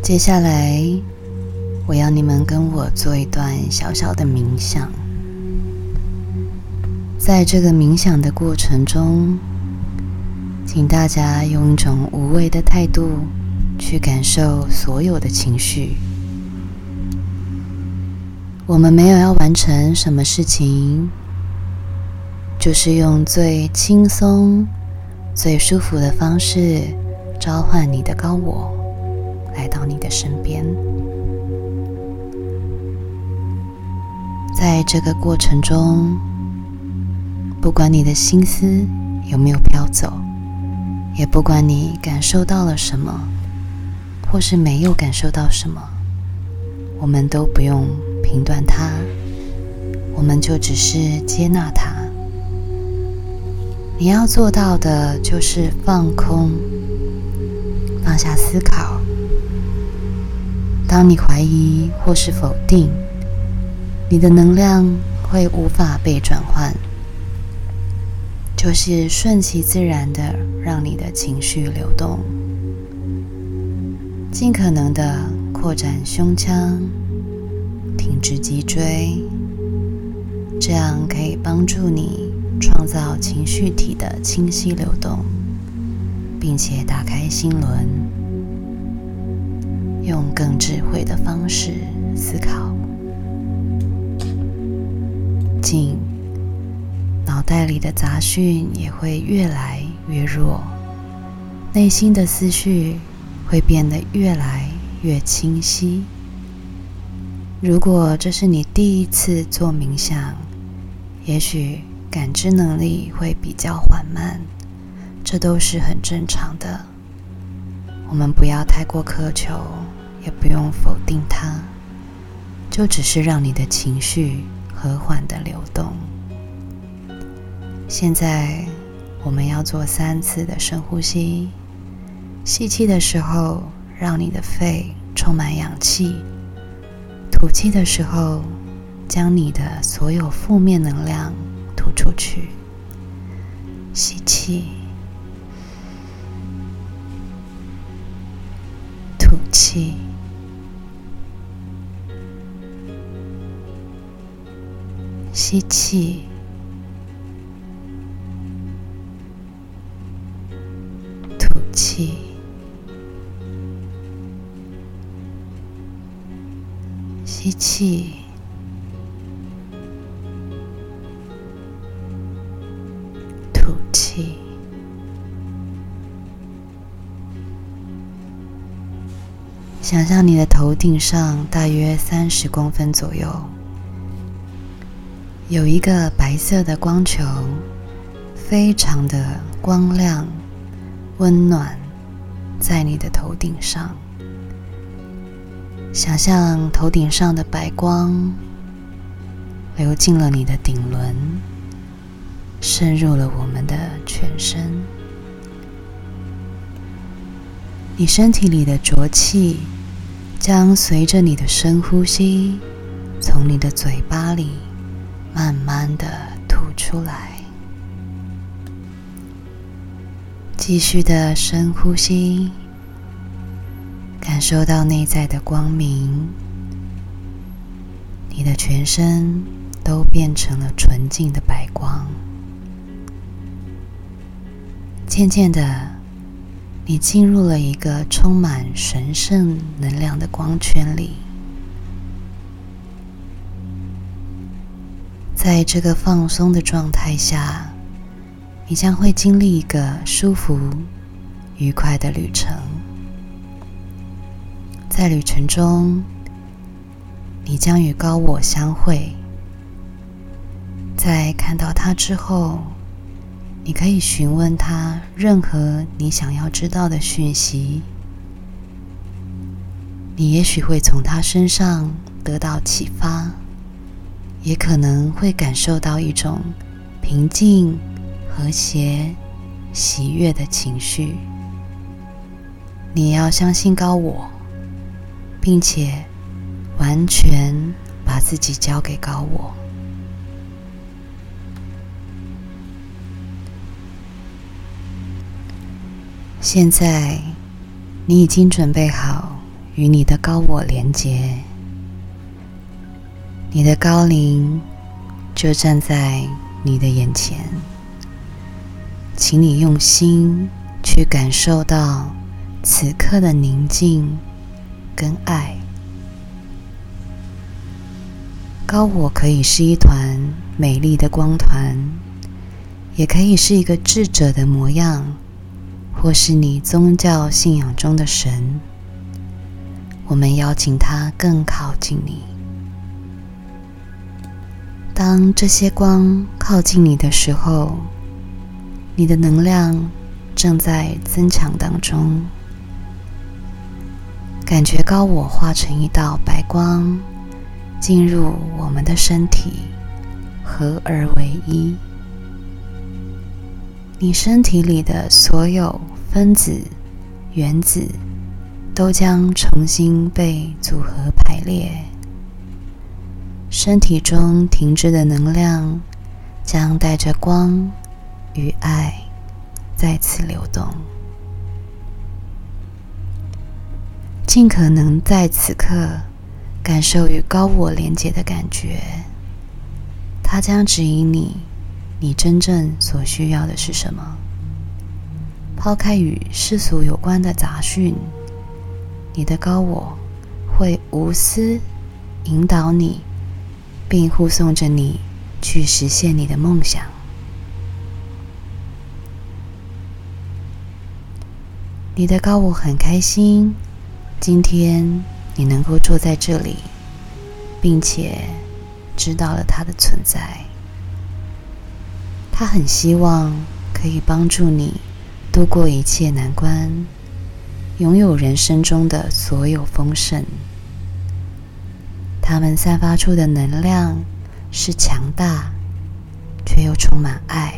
接下来，我要你们跟我做一段小小的冥想。在这个冥想的过程中，请大家用一种无畏的态度去感受所有的情绪。我们没有要完成什么事情，就是用最轻松、最舒服的方式召唤你的高我来到你的身边。在这个过程中，不管你的心思有没有飘走，也不管你感受到了什么，或是没有感受到什么，我们都不用评断它，我们就只是接纳它。你要做到的就是放空，放下思考。当你怀疑或是否定，你的能量会无法被转换。就是顺其自然的让你的情绪流动，尽可能的扩展胸腔，挺直脊椎，这样可以帮助你创造情绪体的清晰流动，并且打开心轮，用更智慧的方式思考，静。脑袋里的杂讯也会越来越弱，内心的思绪会变得越来越清晰。如果这是你第一次做冥想，也许感知能力会比较缓慢，这都是很正常的。我们不要太过苛求，也不用否定它，就只是让你的情绪和缓的流动。现在我们要做三次的深呼吸。吸气的时候，让你的肺充满氧气；吐气的时候，将你的所有负面能量吐出去。吸气，吐气，吸气。吐气，吸气，吐气。想象你的头顶上大约三十公分左右，有一个白色的光球，非常的光亮。温暖在你的头顶上，想象头顶上的白光流进了你的顶轮，渗入了我们的全身。你身体里的浊气将随着你的深呼吸，从你的嘴巴里慢慢的吐出来。继续的深呼吸，感受到内在的光明，你的全身都变成了纯净的白光。渐渐的，你进入了一个充满神圣能量的光圈里。在这个放松的状态下，你将会经历一个舒服、愉快的旅程。在旅程中，你将与高我相会。在看到他之后，你可以询问他任何你想要知道的讯息。你也许会从他身上得到启发，也可能会感受到一种平静。和谐、喜悦的情绪，你要相信高我，并且完全把自己交给高我。现在，你已经准备好与你的高我连接，你的高灵就站在你的眼前，请你用心去感受到此刻的宁静跟爱。高我可以是一团美丽的光团，也可以是一个智者的模样，或是你宗教信仰中的神。我们邀请他更靠近你。当这些光靠近你的时候，你的能量正在增强当中，感觉高我化成一道白光。进入我们的身体，合而为一。你身体里的所有分子、原子都将重新被组合排列，身体中停滞的能量将带着光与爱再次流动，尽可能在此刻。感受与高我连接的感觉，它将指引你，你真正所需要的是什么。抛开与世俗有关的杂讯，你的高我会无私引导你，并护送着你去实现你的梦想。你的高我很开心，今天。你能够坐在这里，并且知道了它的存在，他很希望可以帮助你度过一切难关，拥有人生中的所有丰盛。他们散发出的能量是强大，却又充满爱。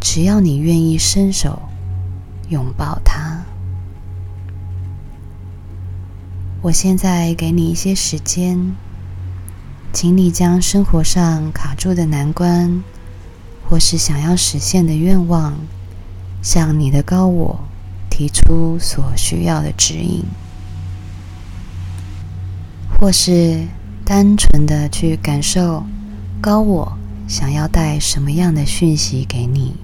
只要你愿意伸手拥抱它。我现在给你一些时间，请你将生活上卡住的难关，或是想要实现的愿望，向你的高我提出所需要的指引，或是单纯的去感受高我想要带什么样的讯息给你。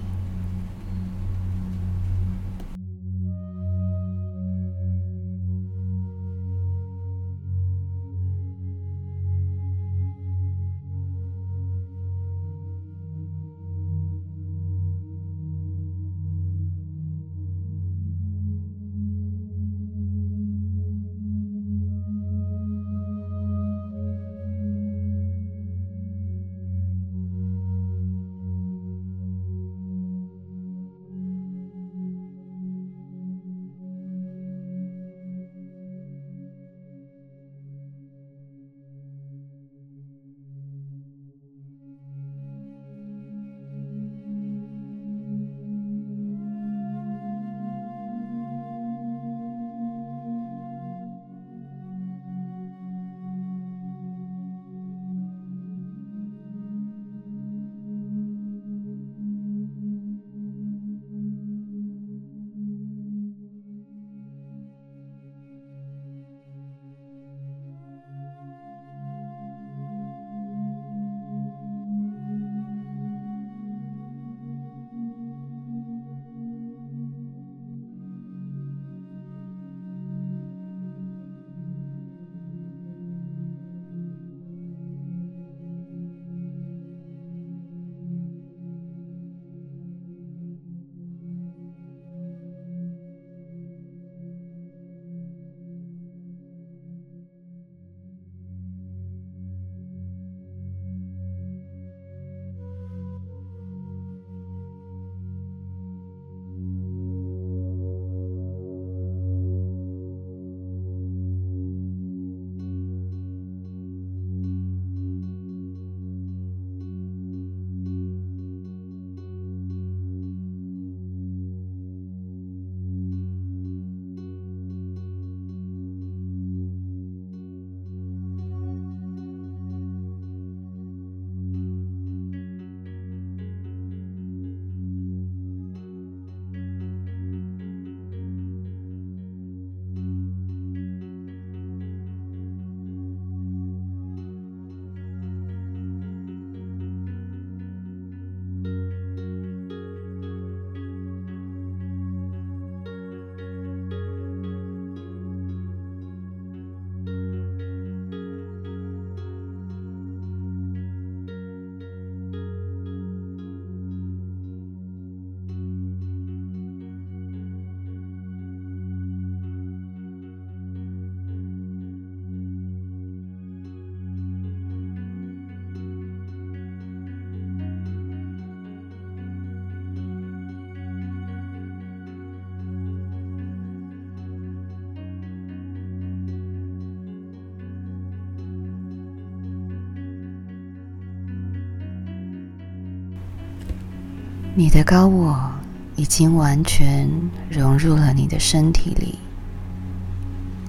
你的高我已经完全融入了你的身体里，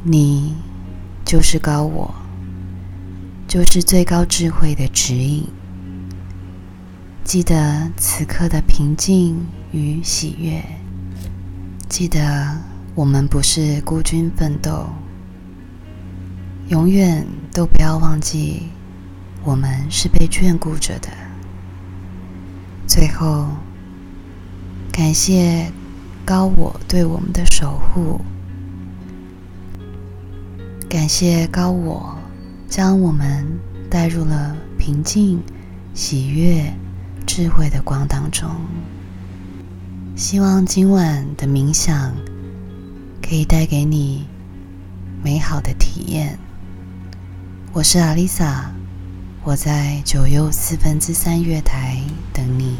你就是高我，就是最高智慧的指引。记得此刻的平静与喜悦，记得我们不是孤军奋斗，永远都不要忘记，我们是被眷顾着的。最后，感谢高我对我们的守护，感谢高我将我们带入了平静、喜悦。智慧的光当中，希望今晚的冥想可以带给你美好的体验。我是阿丽萨，我在九又四分之三月台等你。